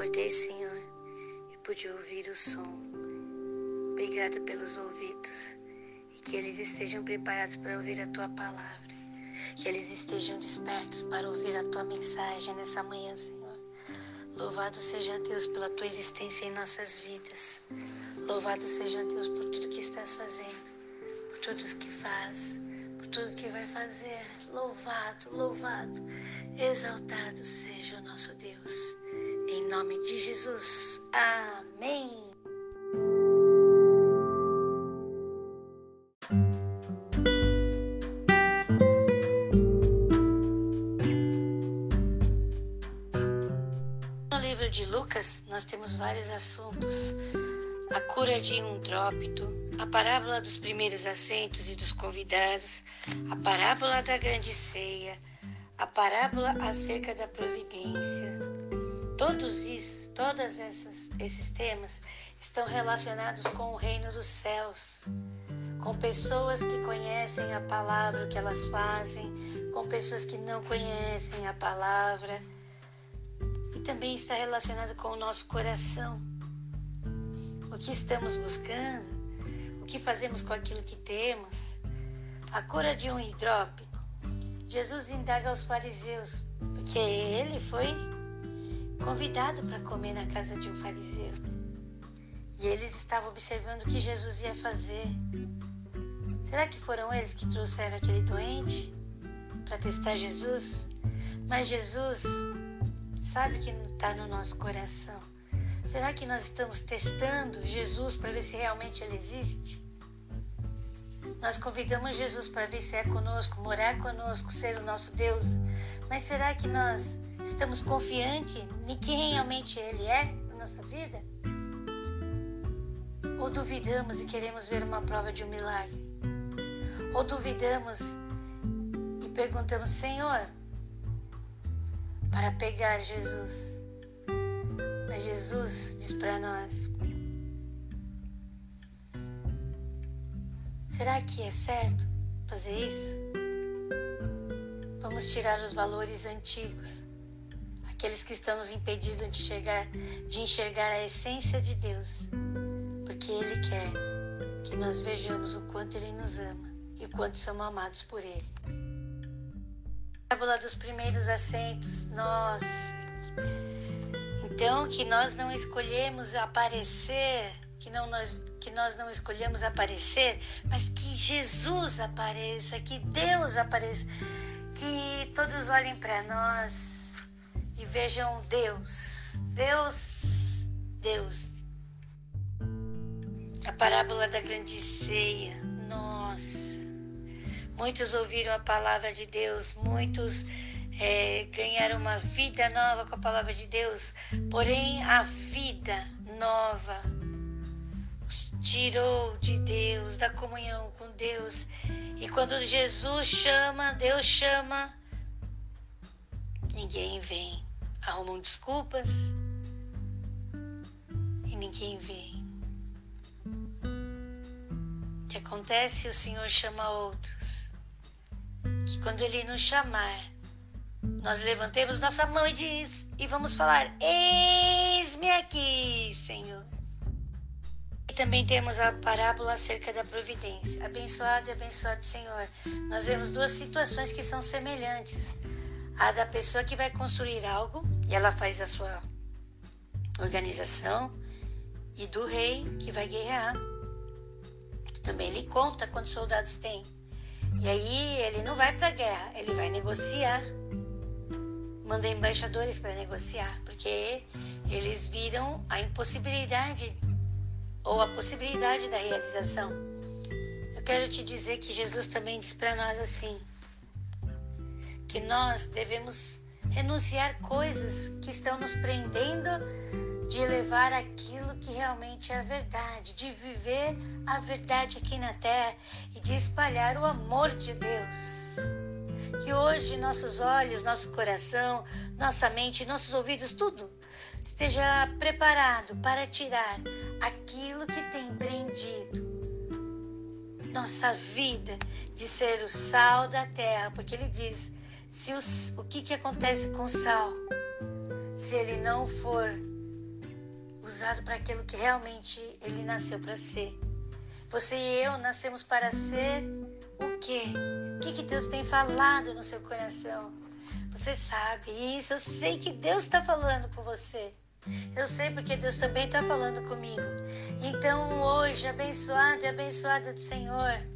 acordei, Senhor, e pude ouvir o som. Obrigado pelos ouvidos e que eles estejam preparados para ouvir a tua palavra. Que eles estejam despertos para ouvir a tua mensagem nessa manhã, Senhor. Louvado seja Deus pela tua existência em nossas vidas. Louvado seja Deus por tudo que estás fazendo, por tudo que faz, por tudo que vai fazer. Louvado, louvado, exaltado seja o nosso Deus. Em nome de Jesus. Amém. De Lucas, nós temos vários assuntos. A cura de um drópito, a parábola dos primeiros assentos e dos convidados, a parábola da grande ceia, a parábola acerca da providência, Todos isso, todos essas, esses temas estão relacionados com o reino dos céus, com pessoas que conhecem a palavra, o que elas fazem, com pessoas que não conhecem a palavra. E também está relacionado com o nosso coração. O que estamos buscando, o que fazemos com aquilo que temos. A cura de um hidrópico. Jesus indaga aos fariseus, porque ele foi convidado para comer na casa de um fariseu. E eles estavam observando o que Jesus ia fazer. Será que foram eles que trouxeram aquele doente para testar Jesus? Mas Jesus sabe que está no nosso coração. Será que nós estamos testando Jesus para ver se realmente ele existe? Nós convidamos Jesus para vir ser conosco, morar conosco, ser o nosso Deus. Mas será que nós Estamos confiantes em quem realmente Ele é na nossa vida? Ou duvidamos e queremos ver uma prova de um milagre? Ou duvidamos e perguntamos, Senhor, para pegar Jesus? Mas Jesus diz para nós: será que é certo fazer isso? Vamos tirar os valores antigos aqueles que estão nos impedindo de, chegar, de enxergar a essência de Deus, porque Ele quer que nós vejamos o quanto Ele nos ama e o quanto somos amados por Ele. A parábola dos primeiros assentos, nós. Então, que nós não escolhemos aparecer, que, não nós, que nós não escolhemos aparecer, mas que Jesus apareça, que Deus apareça, que todos olhem para nós e vejam Deus, Deus, Deus. A parábola da grande ceia, nossa. Muitos ouviram a palavra de Deus, muitos é, ganharam uma vida nova com a palavra de Deus, porém a vida nova os tirou de Deus, da comunhão com Deus. E quando Jesus chama, Deus chama, ninguém vem arrumam desculpas e ninguém vê. O que acontece? O Senhor chama outros. Que quando Ele nos chamar, nós levantemos nossa mão e diz e vamos falar: Eis-me aqui, Senhor. E também temos a parábola acerca da providência. Abençoado e abençoado, Senhor. Nós vemos duas situações que são semelhantes a da pessoa que vai construir algo e ela faz a sua organização e do rei que vai guerrear. Também ele conta quantos soldados tem. E aí ele não vai para guerra, ele vai negociar. Manda embaixadores para negociar, porque eles viram a impossibilidade ou a possibilidade da realização. Eu quero te dizer que Jesus também diz para nós assim: que nós devemos renunciar coisas que estão nos prendendo de levar aquilo que realmente é a verdade, de viver a verdade aqui na terra e de espalhar o amor de Deus. Que hoje nossos olhos, nosso coração, nossa mente, nossos ouvidos, tudo esteja preparado para tirar aquilo que tem prendido nossa vida de ser o sal da terra, porque ele diz: se os, o que, que acontece com o sal? Se ele não for usado para aquilo que realmente ele nasceu para ser. Você e eu nascemos para ser o quê? O que, que Deus tem falado no seu coração? Você sabe isso, eu sei que Deus está falando com você. Eu sei porque Deus também está falando comigo. Então hoje, abençoado e abençoada do Senhor,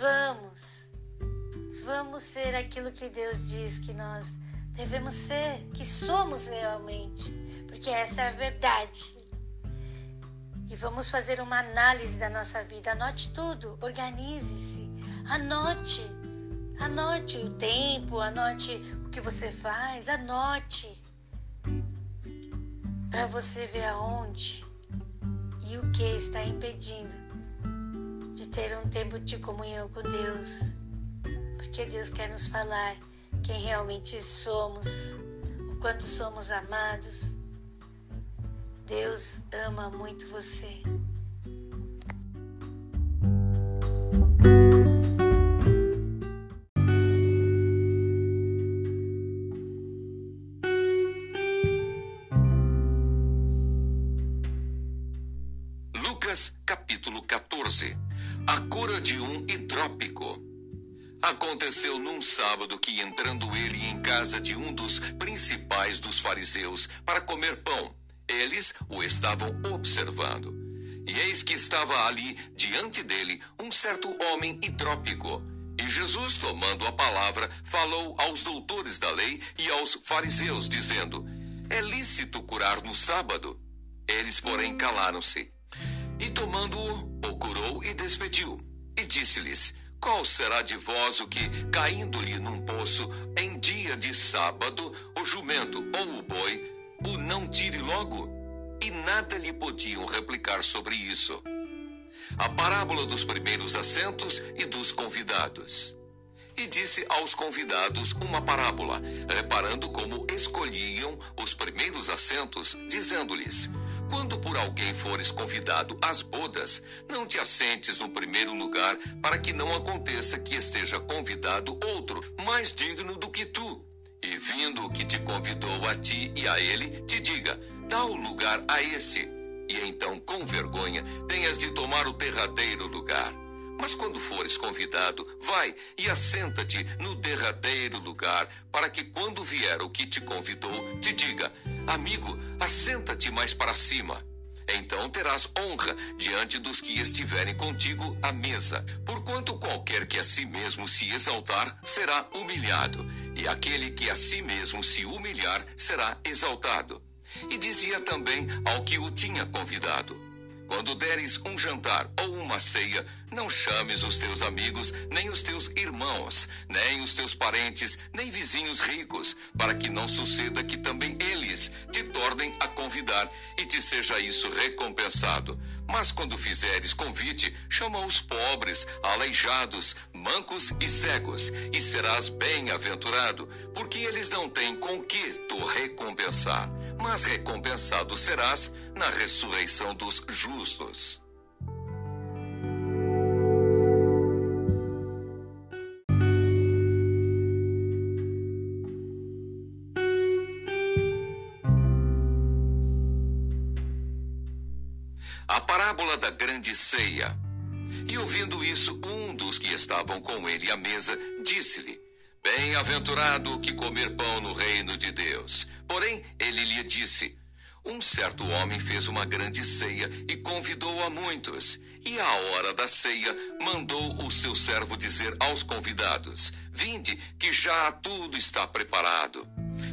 vamos, vamos ser aquilo que Deus diz que nós devemos ser, que somos realmente, porque essa é a verdade. E vamos fazer uma análise da nossa vida. Anote tudo, organize-se, anote, anote o tempo, anote o que você faz, anote para você ver aonde e o que está impedindo de ter um tempo de comunhão com Deus. Porque Deus quer nos falar quem realmente somos, o quanto somos amados. Deus ama muito você. Aconteceu num sábado que, entrando ele em casa de um dos principais dos fariseus para comer pão, eles o estavam observando. E eis que estava ali diante dele um certo homem hidrópico. E Jesus, tomando a palavra, falou aos doutores da lei e aos fariseus, dizendo: É lícito curar no sábado? Eles, porém, calaram-se. E tomando-o, o curou e despediu. E disse-lhes: qual será de vós o que, caindo-lhe num poço, em dia de sábado, o jumento ou o boi, o não tire logo? E nada lhe podiam replicar sobre isso. A parábola dos primeiros assentos e dos convidados. E disse aos convidados uma parábola, reparando como escolhiam os primeiros assentos, dizendo-lhes: quando por alguém fores convidado às bodas, não te assentes no primeiro lugar, para que não aconteça que esteja convidado outro mais digno do que tu. E vindo o que te convidou a ti e a ele, te diga: dá o lugar a esse. E então, com vergonha, tenhas de tomar o derradeiro lugar. Mas quando fores convidado, vai e assenta-te no derradeiro lugar, para que quando vier o que te convidou, te diga: Amigo, assenta-te mais para cima. Então terás honra diante dos que estiverem contigo à mesa. Porquanto qualquer que a si mesmo se exaltar será humilhado, e aquele que a si mesmo se humilhar será exaltado. E dizia também ao que o tinha convidado: Quando deres um jantar ou uma ceia, não chames os teus amigos, nem os teus irmãos, nem os teus parentes, nem vizinhos ricos, para que não suceda que também eles te tornem a convidar e te seja isso recompensado. Mas quando fizeres convite, chama os pobres, aleijados, mancos e cegos, e serás bem-aventurado, porque eles não têm com que tu recompensar, mas recompensado serás na ressurreição dos justos. parábola da grande ceia. E ouvindo isso, um dos que estavam com ele à mesa disse-lhe: Bem-aventurado que comer pão no reino de Deus. Porém, ele lhe disse: Um certo homem fez uma grande ceia e convidou a muitos. E à hora da ceia, mandou o seu servo dizer aos convidados: Vinde, que já tudo está preparado.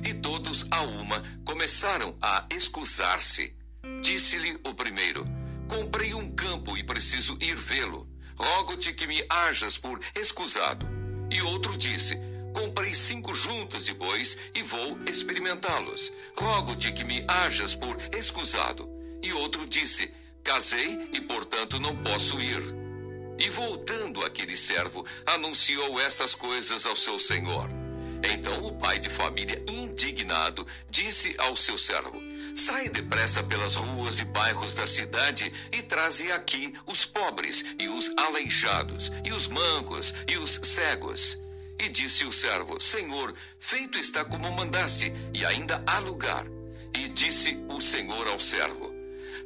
E todos a uma começaram a excusar-se. Disse-lhe o primeiro: Comprei um campo e preciso ir vê-lo. Rogo-te que me hajas por escusado. E outro disse: Comprei cinco juntas de bois e vou experimentá-los. Rogo-te que me hajas por escusado. E outro disse: Casei e, portanto, não posso ir. E voltando aquele servo, anunciou essas coisas ao seu senhor. Então o pai de família, indignado, disse ao seu servo: Sai depressa pelas ruas e bairros da cidade e traze aqui os pobres e os aleijados, e os mancos e os cegos. E disse o servo: Senhor, feito está como mandaste, e ainda há lugar. E disse o Senhor ao servo: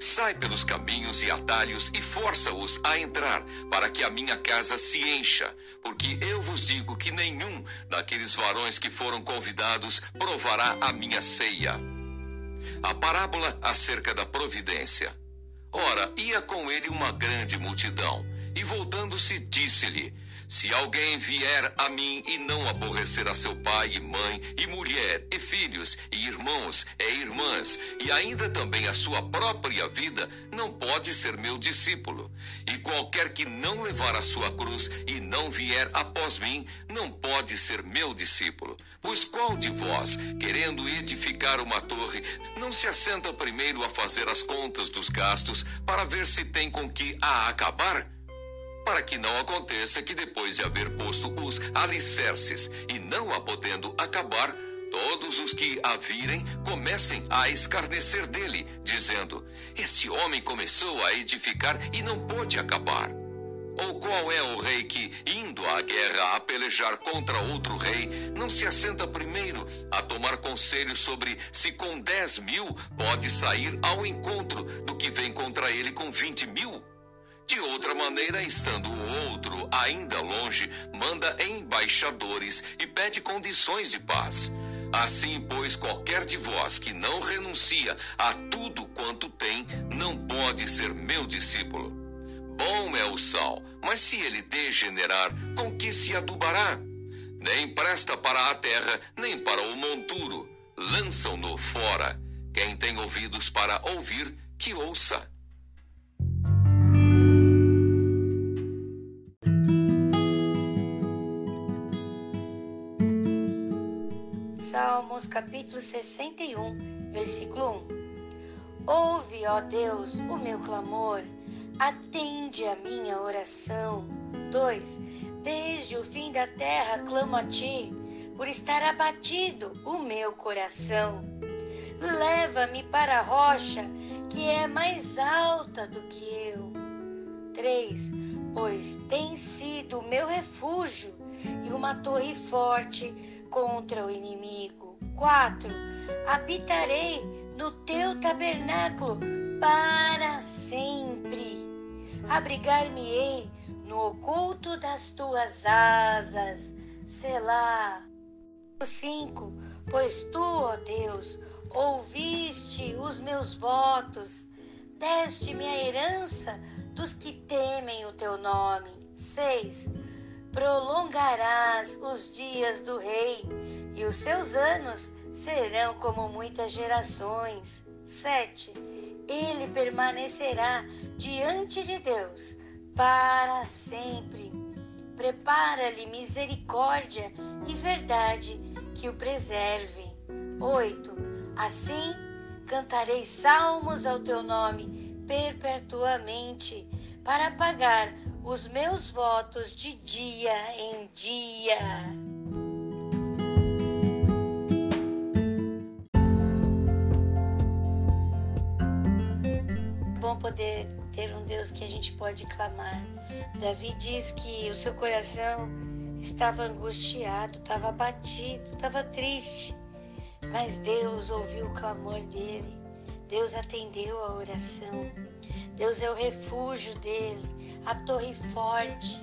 sai pelos caminhos e atalhos e força-os a entrar, para que a minha casa se encha. Porque eu vos digo que nenhum daqueles varões que foram convidados provará a minha ceia. A parábola acerca da providência. Ora, ia com ele uma grande multidão, e voltando-se, disse-lhe: se alguém vier a mim e não aborrecer a seu pai e mãe, e mulher, e filhos, e irmãos, e irmãs, e ainda também a sua própria vida, não pode ser meu discípulo. E qualquer que não levar a sua cruz e não vier após mim, não pode ser meu discípulo. Pois qual de vós, querendo edificar uma torre, não se assenta primeiro a fazer as contas dos gastos para ver se tem com que a acabar? Para que não aconteça que depois de haver posto os alicerces e não a podendo acabar, todos os que a virem comecem a escarnecer dele, dizendo: Este homem começou a edificar e não pôde acabar. Ou qual é o rei que, indo à guerra a pelejar contra outro rei, não se assenta primeiro a tomar conselho sobre se com dez mil pode sair ao encontro do que vem contra ele com vinte mil? De outra maneira, estando o outro ainda longe, manda embaixadores e pede condições de paz. Assim, pois, qualquer de vós que não renuncia a tudo quanto tem, não pode ser meu discípulo. Bom é o sal, mas se ele degenerar, com que se adubará? Nem presta para a terra, nem para o monturo. Lançam-no fora. Quem tem ouvidos para ouvir, que ouça. Salmos capítulo 61, versículo 1. Ouve, ó Deus, o meu clamor, atende a minha oração. 2. Desde o fim da terra clamo a ti, por estar abatido o meu coração. Leva-me para a rocha, que é mais alta do que eu. 3. Pois tem sido o meu refúgio e uma torre forte contra o inimigo. 4. Habitarei no teu tabernáculo para sempre. Abrigar-me-ei no oculto das tuas asas. Selá. 5. Pois tu, ó Deus, ouviste os meus votos, deste-me a herança dos que temem o teu nome. 6 prolongarás os dias do rei, e os seus anos serão como muitas gerações. 7. Ele permanecerá diante de Deus para sempre. Prepara-lhe misericórdia e verdade que o preserve. 8. Assim cantarei salmos ao teu nome perpetuamente para pagar os meus votos de dia em dia. Bom poder ter um Deus que a gente pode clamar. Davi diz que o seu coração estava angustiado, estava abatido, estava triste. Mas Deus ouviu o clamor dele. Deus atendeu a oração. Deus é o refúgio dele, a torre forte.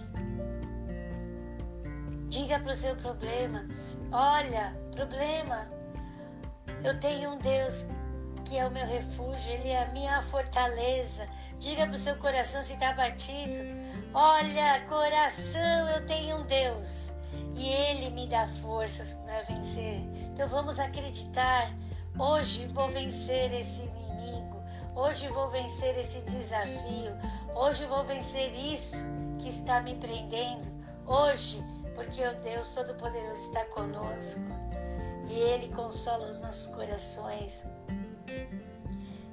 Diga para o seu problema: olha, problema, eu tenho um Deus que é o meu refúgio, Ele é a minha fortaleza. Diga para o seu coração se está batido: olha, coração, eu tenho um Deus e Ele me dá forças para vencer. Então vamos acreditar. Hoje vou vencer esse Hoje vou vencer esse desafio. Hoje vou vencer isso que está me prendendo. Hoje, porque o Deus Todo-Poderoso está conosco e Ele consola os nossos corações.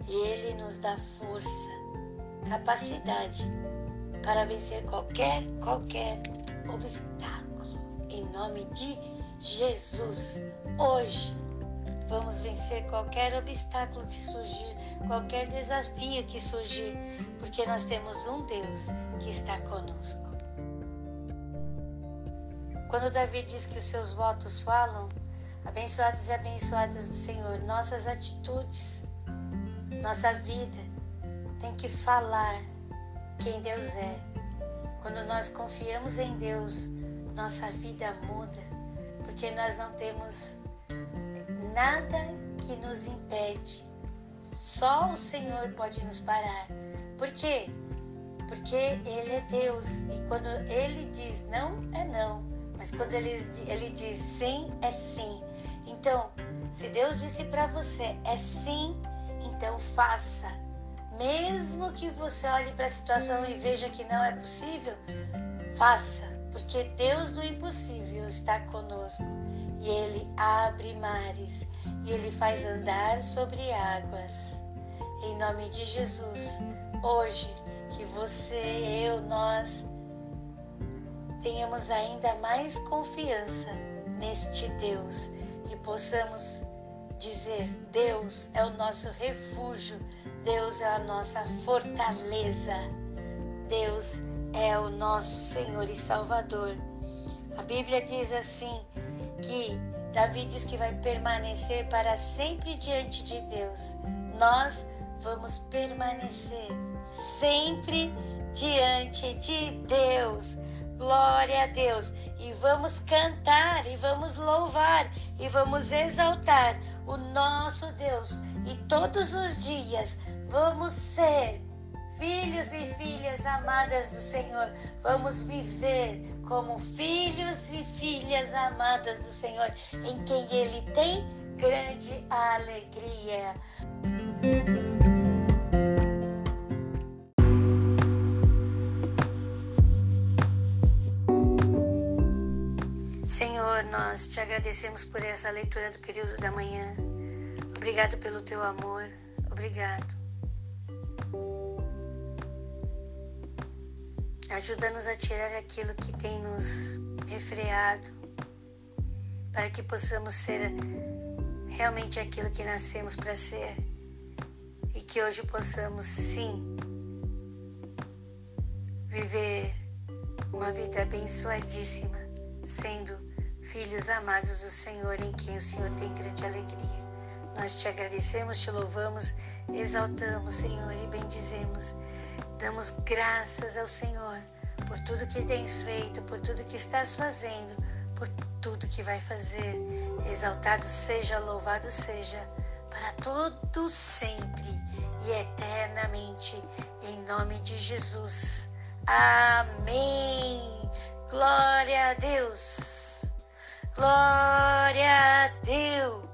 E Ele nos dá força, capacidade para vencer qualquer, qualquer obstáculo. Em nome de Jesus, hoje vamos vencer qualquer obstáculo que surgir qualquer desafio que surgir, porque nós temos um Deus que está conosco. Quando Davi diz que os seus votos falam, abençoados e abençoadas do Senhor, nossas atitudes, nossa vida tem que falar quem Deus é. Quando nós confiamos em Deus, nossa vida muda, porque nós não temos nada que nos impede. Só o Senhor pode nos parar. Por quê? Porque Ele é Deus e quando Ele diz não, é não. Mas quando Ele, ele diz sim, é sim. Então, se Deus disse para você é sim, então faça. Mesmo que você olhe para a situação e veja que não é possível, faça, porque Deus do impossível está conosco e Ele abre mares e Ele faz andar sobre águas. Em nome de Jesus, hoje que você, eu, nós tenhamos ainda mais confiança neste Deus e possamos dizer: Deus é o nosso refúgio, Deus é a nossa fortaleza, Deus é o nosso Senhor e Salvador. A Bíblia diz assim que Davi diz que vai permanecer para sempre diante de Deus. Nós vamos permanecer sempre diante de Deus. Glória a Deus. E vamos cantar, e vamos louvar, e vamos exaltar o nosso Deus. E todos os dias vamos ser filhos e filhas amadas do Senhor. Vamos viver como filhos e filhas amadas do Senhor, em quem Ele tem grande alegria. Senhor, nós te agradecemos por essa leitura do período da manhã. Obrigado pelo teu amor. Obrigado. Ajuda-nos a tirar aquilo que tem nos refreado, para que possamos ser realmente aquilo que nascemos para ser e que hoje possamos sim viver uma vida abençoadíssima, sendo filhos amados do Senhor, em quem o Senhor tem grande alegria. Nós te agradecemos, te louvamos, exaltamos, Senhor, e bendizemos. Damos graças ao Senhor por tudo que tens feito, por tudo que estás fazendo, por tudo que vai fazer. Exaltado seja, louvado seja, para todo sempre e eternamente, em nome de Jesus. Amém. Glória a Deus. Glória a Deus.